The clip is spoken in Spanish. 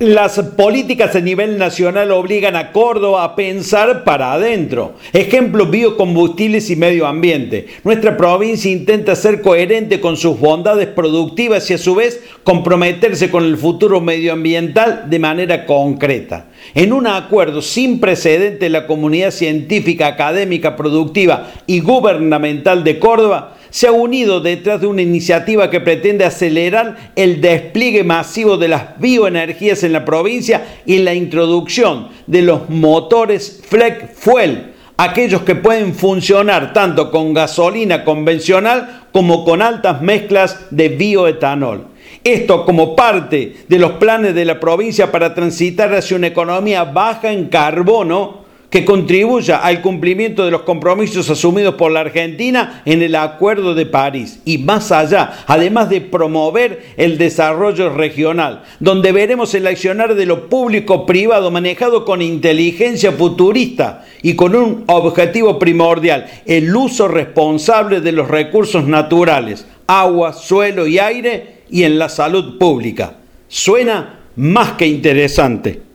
Las políticas a nivel nacional obligan a Córdoba a pensar para adentro. Ejemplo, biocombustibles y medio ambiente. Nuestra provincia intenta ser coherente con sus bondades productivas y a su vez comprometerse con el futuro medioambiental de manera concreta. En un acuerdo sin precedente la comunidad científica, académica, productiva y gubernamental de Córdoba se ha unido detrás de una iniciativa que pretende acelerar el despliegue masivo de las bioenergías en la provincia y la introducción de los motores Fleck Fuel, aquellos que pueden funcionar tanto con gasolina convencional como con altas mezclas de bioetanol. Esto como parte de los planes de la provincia para transitar hacia una economía baja en carbono que contribuya al cumplimiento de los compromisos asumidos por la Argentina en el Acuerdo de París y más allá, además de promover el desarrollo regional, donde veremos el accionar de lo público-privado manejado con inteligencia futurista y con un objetivo primordial, el uso responsable de los recursos naturales, agua, suelo y aire y en la salud pública. Suena más que interesante.